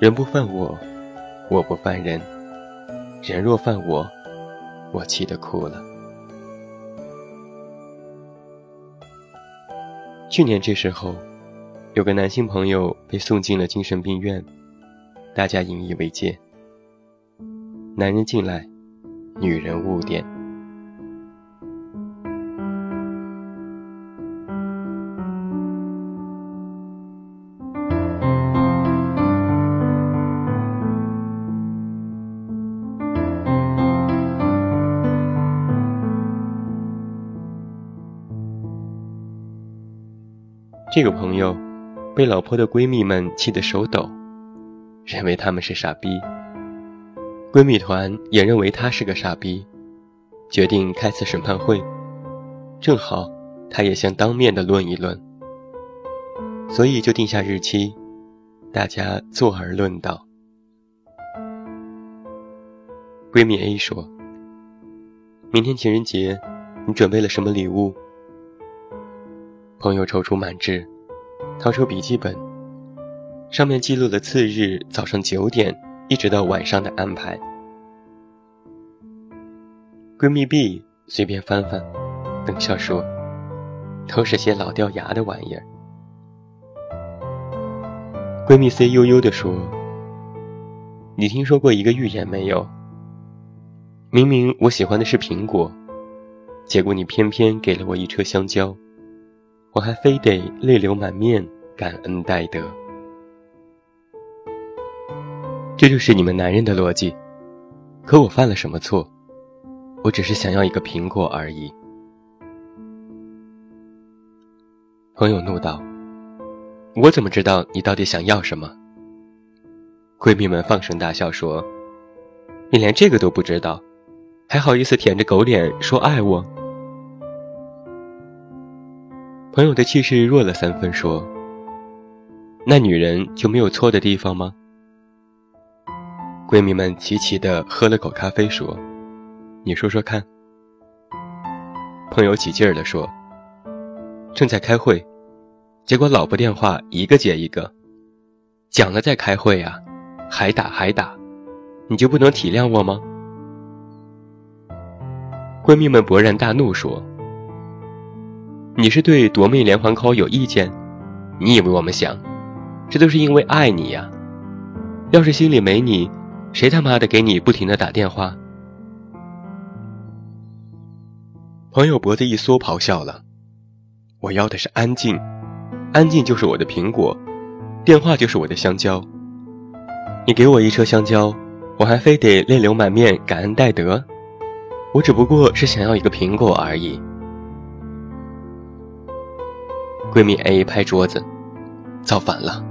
人不犯我，我不犯人；人若犯我，我气得哭了。去年这时候，有个男性朋友被送进了精神病院，大家引以为戒。男人进来，女人误点。这个朋友被老婆的闺蜜们气得手抖，认为他们是傻逼。闺蜜团也认为他是个傻逼，决定开次审判会，正好他也想当面的论一论，所以就定下日期，大家坐而论道。闺蜜 A 说：“明天情人节，你准备了什么礼物？”朋友踌躇满志，掏出笔记本，上面记录了次日早上九点一直到晚上的安排。闺蜜 B 随便翻翻，冷笑说：“都是些老掉牙的玩意儿。”闺蜜 C 悠悠地说：“你听说过一个寓言没有？明明我喜欢的是苹果，结果你偏偏给了我一车香蕉。”我还非得泪流满面，感恩戴德。这就是你们男人的逻辑。可我犯了什么错？我只是想要一个苹果而已。朋友怒道：“我怎么知道你到底想要什么？”闺蜜们放声大笑说：“你连这个都不知道，还好意思舔着狗脸说爱我？”朋友的气势弱了三分，说：“那女人就没有错的地方吗？”闺蜜们齐齐的喝了口咖啡，说：“你说说看。”朋友起劲儿的说：“正在开会，结果老婆电话一个接一个，讲了再开会呀，还打还打，你就不能体谅我吗？”闺蜜们勃然大怒，说。你是对夺命连环 call 有意见？你以为我们想，这都是因为爱你呀？要是心里没你，谁他妈的给你不停的打电话？朋友脖子一缩，咆哮了：“我要的是安静，安静就是我的苹果，电话就是我的香蕉。你给我一车香蕉，我还非得泪流满面感恩戴德？我只不过是想要一个苹果而已。”闺蜜 A 拍桌子，造反了！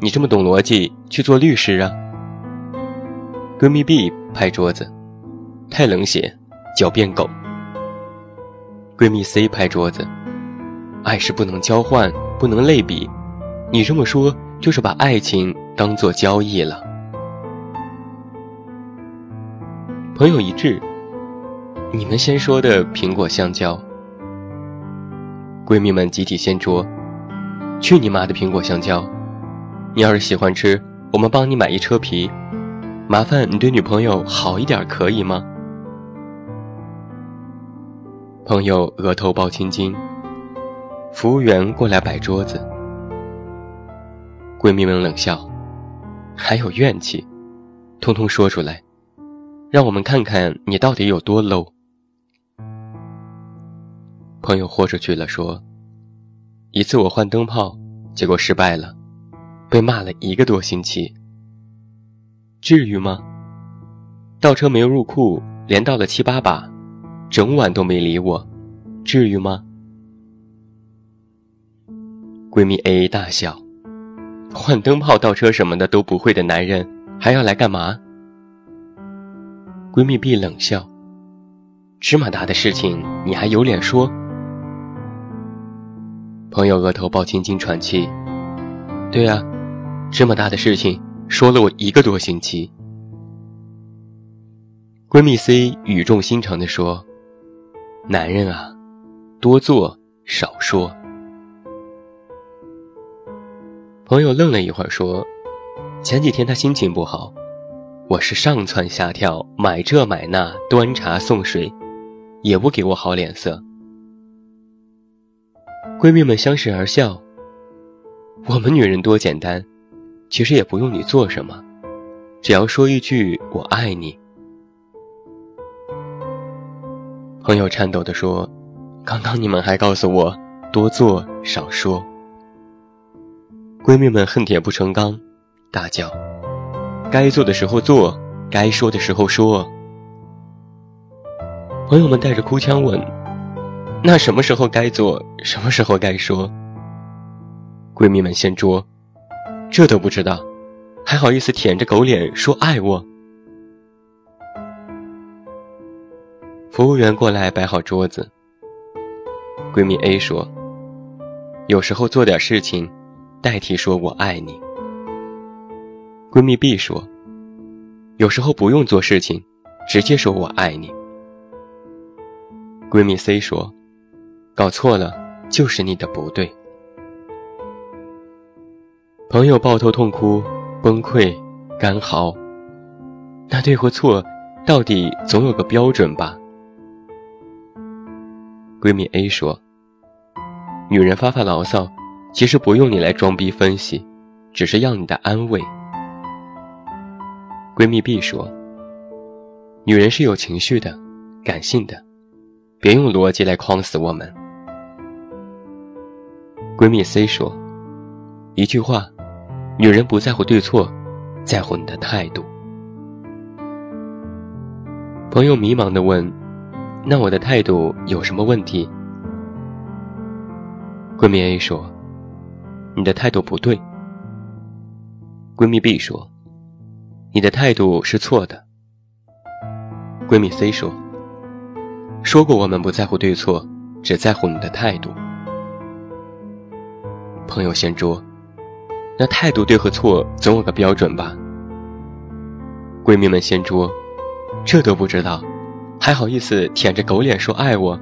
你这么懂逻辑，去做律师啊！闺蜜 B 拍桌子，太冷血，狡辩狗。闺蜜 C 拍桌子，爱是不能交换，不能类比，你这么说就是把爱情当做交易了。朋友一致，你们先说的苹果香蕉。闺蜜们集体掀桌，去你妈的苹果香蕉！你要是喜欢吃，我们帮你买一车皮。麻烦你对女朋友好一点，可以吗？朋友额头爆青筋，服务员过来摆桌子。闺蜜们冷笑，还有怨气，通通说出来，让我们看看你到底有多 low。朋友豁出去了，说：“一次我换灯泡，结果失败了，被骂了一个多星期。至于吗？倒车没有入库，连倒了七八把，整晚都没理我，至于吗？”闺蜜 A 大笑：“换灯泡、倒车什么的都不会的男人，还要来干嘛？”闺蜜 B 冷笑：“芝麻大的事情，你还有脸说？”朋友额头爆青筋喘气，对啊，这么大的事情说了我一个多星期。闺蜜 C 语重心长地说：“男人啊，多做少说。”朋友愣了一会儿说：“前几天他心情不好，我是上蹿下跳，买这买那，端茶送水，也不给我好脸色。闺蜜们相视而笑。我们女人多简单，其实也不用你做什么，只要说一句“我爱你”。朋友颤抖地说：“刚刚你们还告诉我多做少说。”闺蜜们恨铁不成钢，大叫：“该做的时候做，该说的时候说。”朋友们带着哭腔问：“那什么时候该做，什么时候该说？”闺蜜们掀桌，这都不知道，还好意思舔着狗脸说爱我。服务员过来摆好桌子。闺蜜 A 说：“有时候做点事情，代替说我爱你。”闺蜜 B 说：“有时候不用做事情，直接说我爱你。”闺蜜 C 说：“搞错了，就是你的不对。”朋友抱头痛哭，崩溃，干嚎。那对或错，到底总有个标准吧？闺蜜 A 说：“女人发发牢骚，其实不用你来装逼分析，只是要你的安慰。”闺蜜 B 说：“女人是有情绪的，感性的，别用逻辑来框死我们。”闺蜜 C 说：“一句话。”女人不在乎对错，在乎你的态度。朋友迷茫的问：“那我的态度有什么问题？”闺蜜 A 说：“你的态度不对。”闺蜜 B 说：“你的态度是错的。”闺蜜 C 说：“说过我们不在乎对错，只在乎你的态度。”朋友掀桌。那态度对和错总有个标准吧？闺蜜们掀桌，这都不知道，还好意思舔着狗脸说爱我？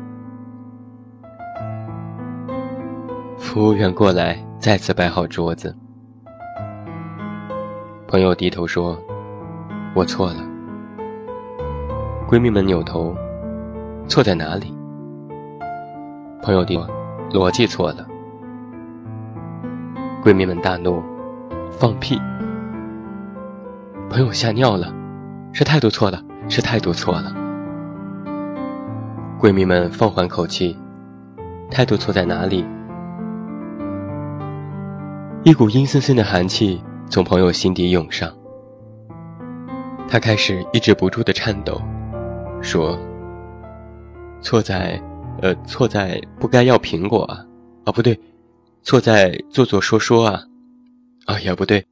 服务员过来，再次摆好桌子。朋友低头说：“我错了。”闺蜜们扭头，错在哪里？朋友说：“逻辑错了。”闺蜜们大怒，放屁！朋友吓尿了，是态度错了，是态度错了。闺蜜们放缓口气，态度错在哪里？一股阴森森的寒气从朋友心底涌上，他开始抑制不住的颤抖，说：“错在，呃，错在不该要苹果啊，啊，不对。”错在做做说说啊，啊也不对，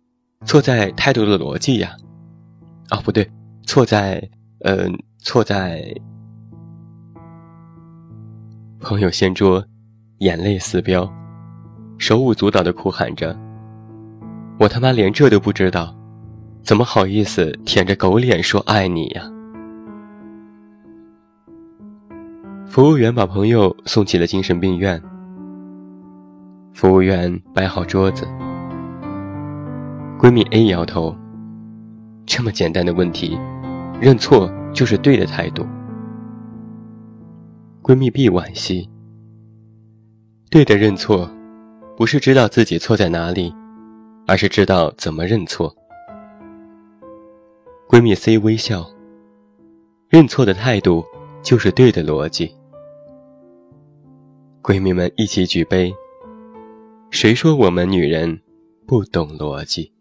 错在态度的逻辑呀，啊不对，错在，嗯，错在。朋友掀桌，眼泪四飙，手舞足蹈的哭喊着：“我他妈连这都不知道，怎么好意思舔着狗脸说爱你呀？”服务员把朋友送进了精神病院。服务员摆好桌子，闺蜜 A 摇头。这么简单的问题，认错就是对的态度。闺蜜 B 惋惜。对的认错，不是知道自己错在哪里，而是知道怎么认错。闺蜜 C 微笑。认错的态度就是对的逻辑。闺蜜们一起举杯。谁说我们女人不懂逻辑？